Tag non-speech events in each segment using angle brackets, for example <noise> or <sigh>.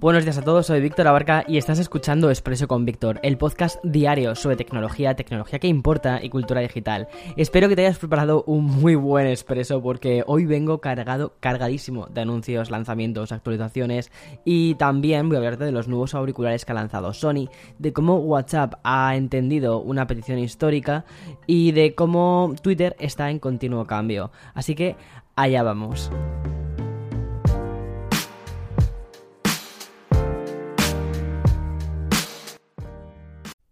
Buenos días a todos, soy Víctor Abarca y estás escuchando Expreso con Víctor, el podcast diario sobre tecnología, tecnología que importa y cultura digital. Espero que te hayas preparado un muy buen expreso porque hoy vengo cargado, cargadísimo de anuncios, lanzamientos, actualizaciones y también voy a hablarte de los nuevos auriculares que ha lanzado Sony, de cómo WhatsApp ha entendido una petición histórica y de cómo Twitter está en continuo cambio. Así que allá vamos.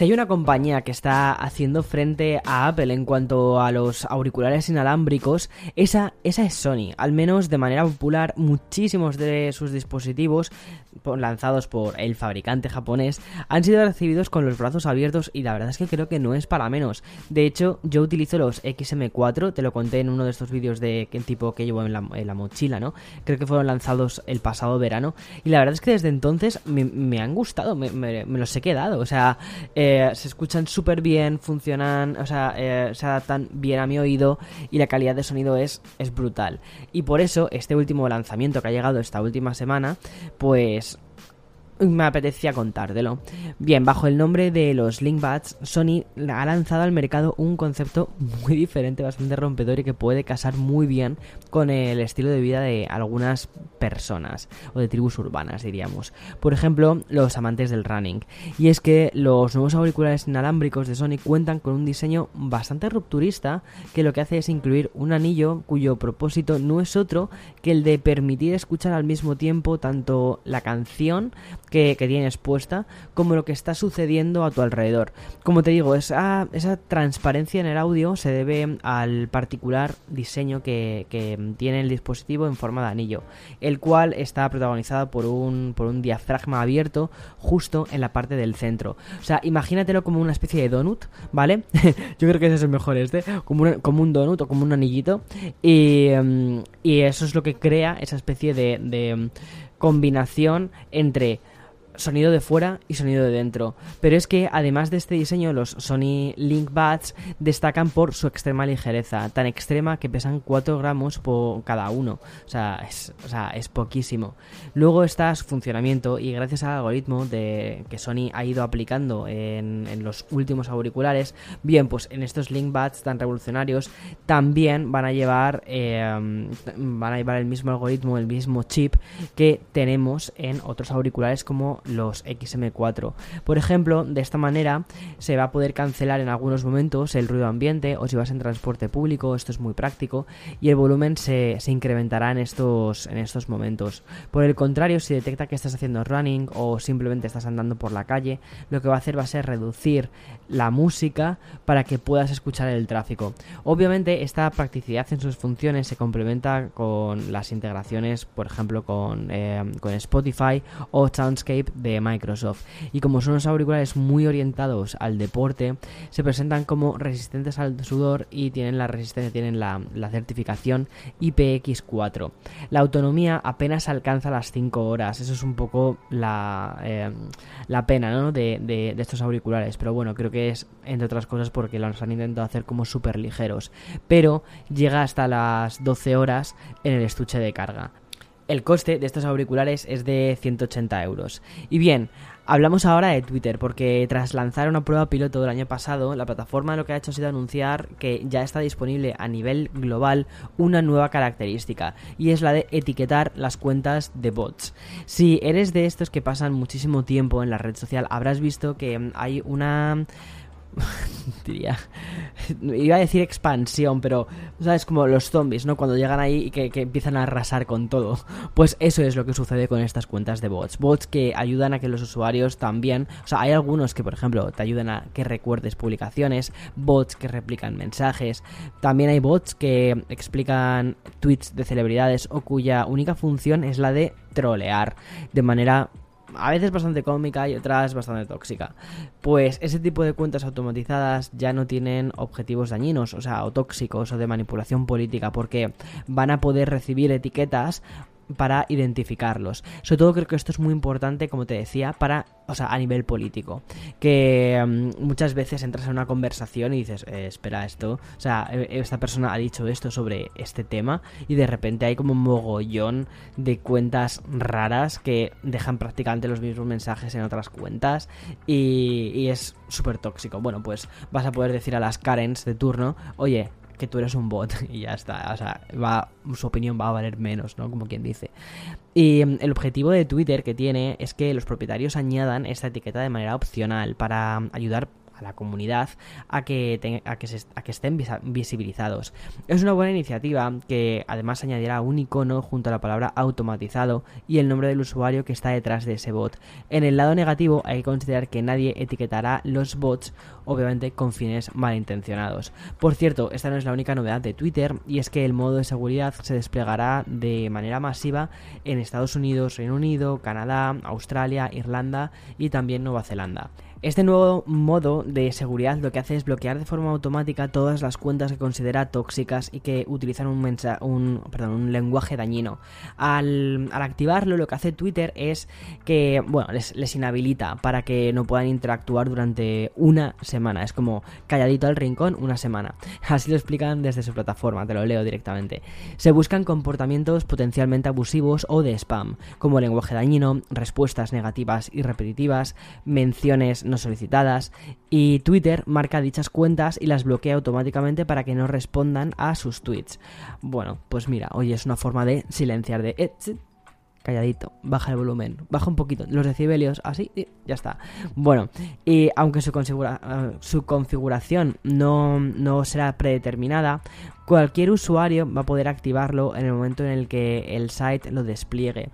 Si hay una compañía que está haciendo frente a Apple en cuanto a los auriculares inalámbricos, esa, esa es Sony. Al menos de manera popular, muchísimos de sus dispositivos lanzados por el fabricante japonés han sido recibidos con los brazos abiertos y la verdad es que creo que no es para menos. De hecho, yo utilizo los XM4, te lo conté en uno de estos vídeos de qué tipo que llevo en la, mochila, ¿no? Creo que fueron lanzados el pasado verano y la verdad es que desde entonces me, han gustado, me, los he quedado, o sea, eh, se escuchan súper bien, funcionan, o sea, eh, se adaptan bien a mi oído y la calidad de sonido es, es brutal. Y por eso este último lanzamiento que ha llegado esta última semana, pues me apetecía contártelo. Bien, bajo el nombre de los Linkbuds, Sony ha lanzado al mercado un concepto muy diferente, bastante rompedor y que puede casar muy bien con el estilo de vida de algunas personas o de tribus urbanas, diríamos. Por ejemplo, los amantes del running. Y es que los nuevos auriculares inalámbricos de Sony cuentan con un diseño bastante rupturista que lo que hace es incluir un anillo cuyo propósito no es otro que el de permitir escuchar al mismo tiempo tanto la canción que, tienes puesta como lo que está sucediendo a tu alrededor. Como te digo, esa, esa transparencia en el audio se debe al particular diseño que, tiene el dispositivo en forma de anillo, el cual está protagonizado por un, por un diafragma abierto justo en la parte del centro. O sea, imagínatelo como una especie de donut, ¿vale? <laughs> Yo creo que ese es el mejor este, como, como un donut o como un anillito. Y, em, y, eso es lo que crea esa especie de, de combinación entre sonido de fuera y sonido de dentro. Pero es que además de este diseño, los Sony Link Buds destacan por su extrema ligereza, tan extrema que pesan 4 gramos por cada uno. O sea, es, poquísimo. Luego está su funcionamiento y gracias al algoritmo que Sony ha ido aplicando en, los últimos auriculares, bien, pues en estos Link Buds tan revolucionarios también van a llevar eh, van a llevar el mismo algoritmo, el mismo chip que tenemos en otros auriculares como los XM4. Por ejemplo, de esta manera se va a poder cancelar en algunos momentos el ruido ambiente o si vas en transporte público, esto es muy práctico, y el volumen se, incrementará en estos, en estos momentos. Por el contrario, si detecta que estás haciendo running o simplemente estás andando por la calle, lo que va a hacer va a ser reducir la música para que puedas escuchar el tráfico. Obviamente, esta practicidad en sus funciones se complementa con las integraciones, por ejemplo, con, eh, con Spotify o Soundscape de Microsoft. Y como son unos auriculares muy orientados al deporte, se presentan como resistentes al sudor y tienen la resistencia, tienen la, certificación IPX4. La autonomía apenas alcanza las 5 horas. Eso es un poco la, eh, la pena de, estos auriculares. Pero bueno, creo que es entre otras cosas porque los han intentado hacer como súper ligeros. Pero llega hasta las 12 horas en el estuche de carga. El coste de estos auriculares es de 180 euros. Y bien, hablamos ahora de Twitter, porque tras lanzar una prueba piloto del año pasado, la plataforma lo que ha hecho ha sido anunciar que ya está disponible a nivel global una nueva característica, y es la de etiquetar las cuentas de bots. Si eres de estos que pasan muchísimo tiempo en la red social, habrás visto que hay una <laughs> diría, iba a decir expansión, pero, ¿sabes? Como los zombies, ¿no? Cuando llegan ahí y que, empiezan a arrasar con todo. Pues eso es lo que sucede con estas cuentas de bots. Bots que ayudan a que los usuarios también, o sea, hay algunos que, por ejemplo, te ayudan a que recuerdes publicaciones, bots que replican mensajes, también hay bots que explican tweets de celebridades o cuya única función es la de trolear de manera a veces bastante cómica y otras bastante tóxica. Pues ese tipo de cuentas automatizadas ya no tienen objetivos dañinos, o sea, o tóxicos o de manipulación política, porque van a poder recibir etiquetas para identificarlos. Sobre todo creo que esto es muy importante, como te decía, para, o sea, a nivel político. Que mm, muchas veces entras en una conversación y dices, eh, espera esto, o sea, e, esta persona ha dicho esto sobre este tema y de repente hay como un mogollón de cuentas raras que dejan prácticamente los mismos mensajes en otras cuentas y, y es súper tóxico. Bueno, pues vas a poder decir a las Karens de turno, oye, que tú eres un bot <laughs> y ya está. O sea, va, su opinión va a valer menos, ¿no? Como quien dice. Y mm, el objetivo de Twitter que tiene es que los propietarios añadan esta etiqueta de manera opcional para ayudar a la comunidad a que, a que, a que estén visibilizados. Es una buena iniciativa que además añadirá un icono junto a la palabra automatizado y el nombre del usuario que está detrás de ese bot. En el lado negativo hay que considerar que nadie etiquetará los bots, obviamente con fines malintencionados. Por cierto, esta no es la única novedad de Twitter y es que el modo de seguridad se desplegará de manera masiva en Estados Unidos, Reino Unido, Canadá, Australia, Irlanda y también Nueva Zelanda. Este nuevo modo de seguridad lo que hace es bloquear de forma automática todas las cuentas que considera tóxicas y que utilizan un, un, perdón, un lenguaje dañino. Al, activarlo, lo que hace Twitter es que, bueno, les, les, inhabilita para que no puedan interactuar durante una semana. Es como calladito al rincón una semana. <laughs> Así lo explican desde su plataforma, te lo leo directamente. Se buscan comportamientos potencialmente abusivos o de spam, como lenguaje dañino, respuestas negativas y repetitivas, menciones no solicitadas y Twitter marca dichas cuentas y las bloquea automáticamente para que no respondan a sus tweets. Bueno, pues mira, hoy es una forma de silenciar de... Eh, calladito, baja el volumen, baja un poquito los decibelios, así ya está. Bueno, y aunque su, eh, su configuración no será predeterminada, cualquier usuario va a poder activarlo en el momento en el que el site lo despliegue.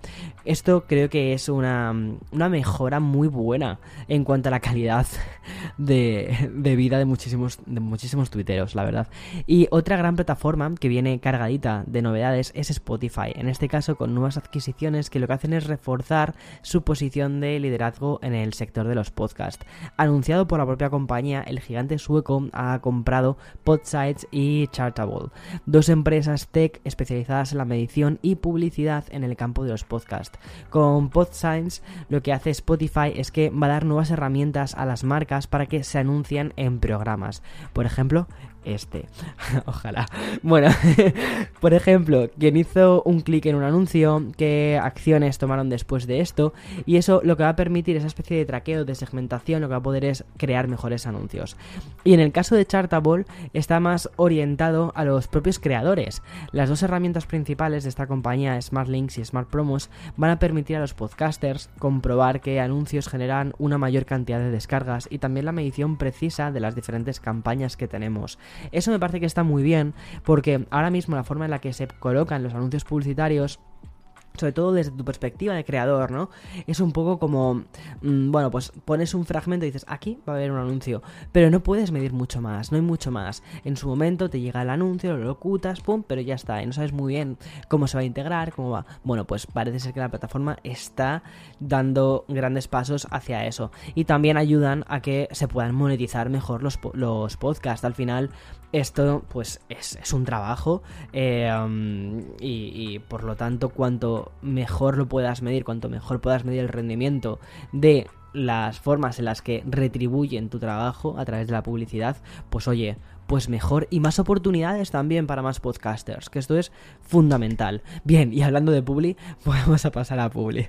Esto creo que es una, mejora muy buena en cuanto a la calidad <laughs> de, vida de muchísimos, de muchísimos tuiteros, la verdad. Y otra gran plataforma que viene cargadita de novedades es Spotify, en este caso con nuevas adquisiciones que lo que hacen es reforzar su posición de liderazgo en el sector de los podcasts. Anunciado por la propia compañía, el gigante sueco ha comprado Podsites y Chartable dos empresas tech especializadas en la medición y publicidad en el campo de los podcasts. Con PodScience lo que hace Spotify es que va a dar nuevas herramientas a las marcas para que se anuncien en programas. Por ejemplo, este. <laughs> Ojalá. Bueno, <laughs> por ejemplo, quien hizo un clic en un anuncio, qué acciones tomaron después de esto, y eso lo que va a permitir esa especie de traqueo, de segmentación, lo que va a poder es crear mejores anuncios. Y en el caso de Chartable, está más orientado a los propios creadores. Las dos herramientas principales de esta compañía, Smart Links y Smart Promos, van a permitir a los podcasters comprobar qué anuncios generan una mayor cantidad de descargas y también la medición precisa de las diferentes campañas que tenemos. Eso me parece que está muy bien porque ahora mismo la forma en la que se colocan los anuncios publicitarios sobre todo desde tu perspectiva de creador, ¿no? Es un poco como, mm, bueno, pues pones un fragmento y dices, aquí va a haber un anuncio, pero no puedes medir mucho más, no hay mucho más. En su momento te llega el anuncio, lo locutas, pum, pero ya está, y no sabes muy bien cómo se va a integrar, cómo va. Bueno, pues parece ser que la plataforma está dando grandes pasos hacia eso. Y también ayudan a que se puedan monetizar mejor los, los podcasts. Al final, esto pues es, un trabajo eh, um, y, por lo tanto cuanto mejor lo puedas medir, cuanto mejor puedas medir el rendimiento de las formas en las que retribuyen tu trabajo a través de la publicidad, pues oye, pues mejor y más oportunidades también para más podcasters, que esto es fundamental. Bien, y hablando de Publi, <laughs> vamos a pasar a Publi.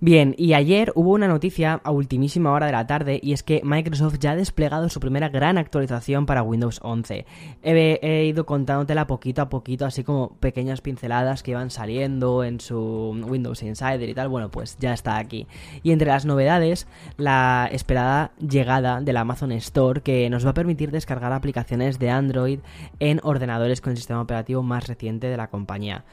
Bien, y ayer hubo una noticia a ultimísima hora de la tarde y es que Microsoft ya ha desplegado su primera gran actualización para Windows 11. He, ido contándotela poquito a poquito, así como pequeñas pinceladas que iban saliendo en su Windows Insider y tal. Bueno, pues ya está aquí. Y entre las novedades, la esperada llegada de la Amazon Store que nos va a permitir descargar aplicaciones de Android en ordenadores con el sistema operativo más reciente de la compañía.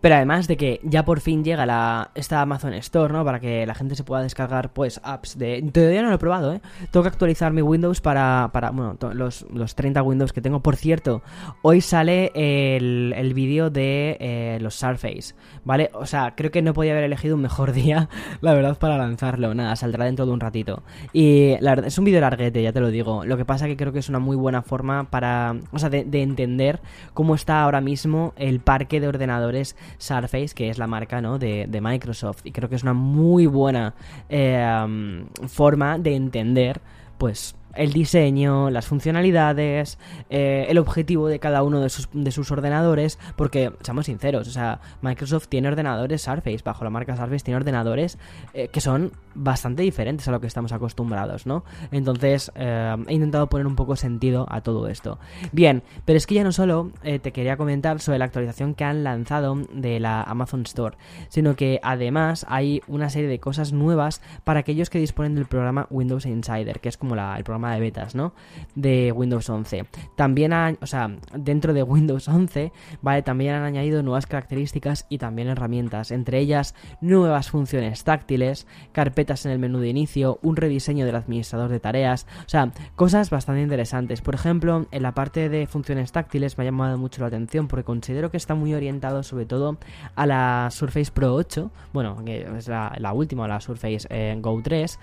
Pero además de que ya por fin llega la, esta Amazon Store, ¿no? Para que la gente se pueda descargar, pues, apps de... Todavía no lo he probado, ¿eh? Tengo que actualizar mi Windows para, para bueno, los, los 30 Windows que tengo. Por cierto, hoy sale el, el vídeo de eh, los Surface, ¿vale? O sea, creo que no podía haber elegido un mejor <laughs> día, la verdad, para lanzarlo. Nada, saldrá dentro de un ratito. Y la verdad, es un vídeo larguete, ya te lo digo. Lo que pasa que creo que es una muy buena forma para... O sea, de, de entender cómo está ahora mismo el parque de ordenadores Surface, que es la marca ¿no? de, Microsoft. Y creo que es una muy buena eh, forma de entender, pues, el diseño, las funcionalidades, eh, el objetivo de cada uno de sus, de sus, ordenadores, porque, seamos sinceros, o sea, Microsoft tiene ordenadores Surface, bajo la marca Surface tiene ordenadores eh, que son bastante diferentes a lo que estamos acostumbrados, ¿no? Entonces, eh, he intentado poner un poco sentido a todo esto. Bien, pero es que ya no solo te quería comentar sobre la actualización que han lanzado de la Amazon Store, sino que además hay una serie de cosas nuevas para aquellos que disponen del programa Windows Insider, que es como el programa de betas, ¿no? De Windows 11. También han, o sea, dentro de Windows 11, ¿vale? También han añadido nuevas características y también herramientas, entre ellas nuevas funciones táctiles, carpetas en el menú de inicio, un rediseño del administrador de tareas, o sea, cosas bastante interesantes. Por ejemplo, en la parte de funciones táctiles me ha llamado mucho la atención porque considero que está muy orientado sobre todo a la Surface Pro 8, bueno, que es la, última, la Surface eh, Go 3,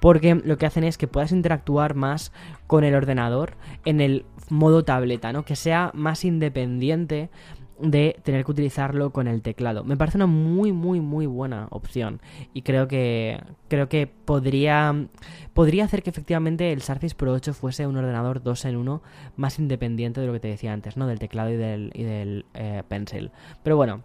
porque lo que hacen es que puedas interactuar más con el ordenador en el modo tableta, ¿no? Que sea más independiente de tener que utilizarlo con el teclado. Me parece una muy muy muy buena opción y creo que creo que podría podría hacer que efectivamente el Surface Pro 8 fuese un ordenador 2 en 1 más independiente de lo que te decía antes, ¿no? Del teclado y del, y del eh, pencil. Pero bueno,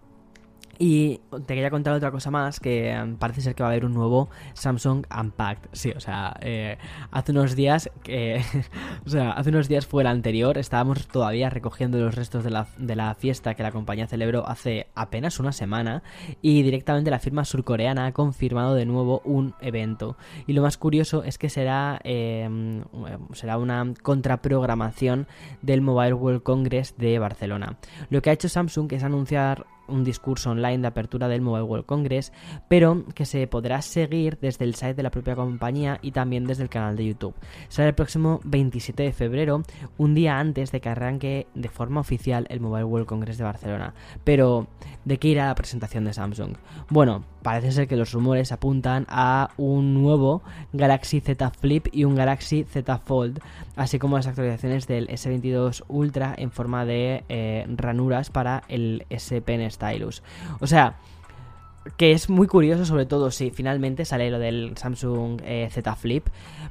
y te quería contar otra cosa más, que em, parece ser que va a haber un nuevo Samsung Unpacked. Sí, o sea, eh, hace unos días, que, <laughs> o sea, hace unos días fue el anterior, estábamos todavía recogiendo los restos de la, de la fiesta que la compañía celebró hace apenas una semana y directamente la firma surcoreana ha confirmado de nuevo un evento. Y lo más curioso es que será, em, será una contraprogramación del Mobile World Congress de Barcelona. Lo que ha hecho Samsung es anunciar un discurso online de apertura del Mobile World Congress, pero que se podrá seguir desde el site de la propia compañía y también desde el canal de YouTube. Será el próximo 27 de febrero, un día antes de que arranque de forma oficial el Mobile World Congress de Barcelona. Pero, ¿de qué irá la presentación de Samsung? Bueno, parece ser que los rumores apuntan a un nuevo Galaxy Z Flip y un Galaxy Z Fold, así como las actualizaciones del S22 Ultra en forma de eh, ranuras para el S Pen Stylus. O sea, que es muy curioso, sobre todo si finalmente sale lo del Samsung eh, Z Flip,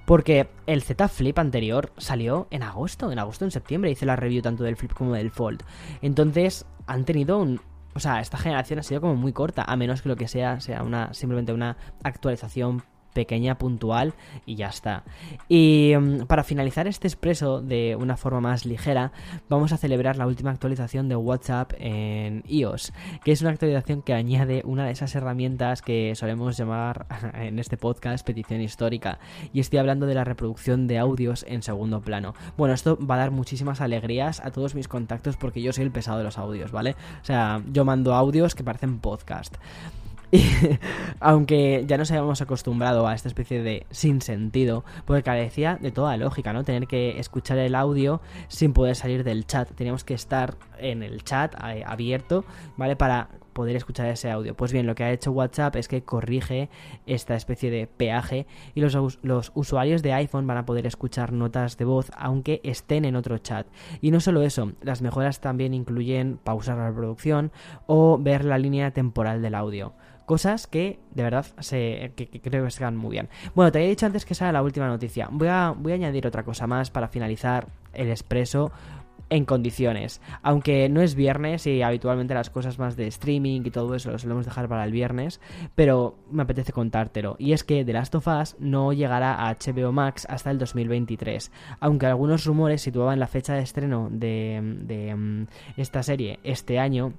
porque el Z Flip anterior salió en agosto, en agosto, en septiembre, hice la review tanto del Flip como del Fold. Entonces han tenido un, o sea, esta generación ha sido como muy corta, a menos que lo que sea sea una simplemente una actualización pequeña, puntual y ya está. Y mm, para finalizar este expreso de una forma más ligera, vamos a celebrar la última actualización de WhatsApp en iOS, que es una actualización que añade una de esas herramientas que solemos llamar <laughs> en este podcast petición histórica. Y estoy hablando de la reproducción de audios en segundo plano. Bueno, esto va a dar muchísimas alegrías a todos mis contactos porque yo soy el pesado de los audios, ¿vale? O sea, yo mando audios que parecen podcast. <laughs> Y, aunque ya nos habíamos acostumbrado a esta especie de sin sentido, porque carecía de toda lógica, ¿no? Tener que escuchar el audio sin poder salir del chat. Teníamos que estar en el chat eh, abierto, ¿vale? Para poder escuchar ese audio. Pues bien, lo que ha hecho WhatsApp es que corrige esta especie de peaje y los, los usuarios de iPhone van a poder escuchar notas de voz aunque estén en otro chat. Y no solo eso, las mejoras también incluyen pausar la reproducción o ver la línea temporal del audio. Cosas que de verdad se, que, creo que se van muy bien. Bueno, te había dicho antes que esa era la última noticia. Voy a, voy a añadir otra cosa más para finalizar el expreso en condiciones. Aunque no es viernes y habitualmente las cosas más de streaming y todo eso lo solemos dejar para el viernes, pero me apetece contártelo. Y es que The Last of Us no llegará a HBO Max hasta el 2023. Aunque algunos rumores situaban la fecha de estreno de, de mm, esta serie este año,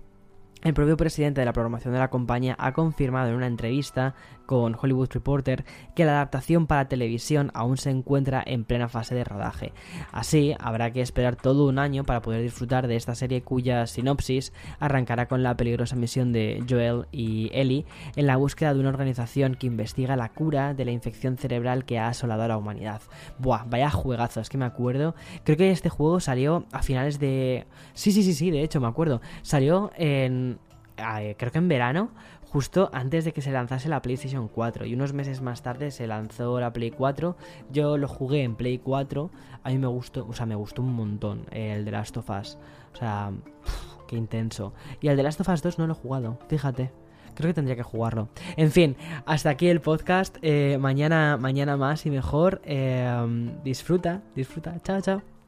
el propio presidente de la programación de la compañía ha confirmado en una entrevista con Hollywood Reporter que la adaptación para televisión aún se encuentra en plena fase de rodaje. Así, habrá que esperar todo un año para poder disfrutar de esta serie cuya sinopsis arrancará con la peligrosa misión de Joel y Ellie en la búsqueda de una organización que investiga la cura de la infección cerebral que ha asolado a la humanidad. Buah, vaya juegazo, es que me acuerdo. Creo que este juego salió a finales de... Sí, sí, sí, sí, de hecho me acuerdo. Salió en creo que en verano, justo antes de que se lanzase la PlayStation 4. Y unos meses más tarde se lanzó la Play 4. Yo lo jugué en Play 4. A mí me gustó, o sea, me gustó un montón el de Last of Us. O sea, qué intenso. Y el de Last of Us 2 no lo he jugado, fíjate. Creo que tendría que jugarlo. En fin, hasta aquí el podcast. Eh, mañana, mañana más y mejor. Eh, disfruta, disfruta. Chao, chao.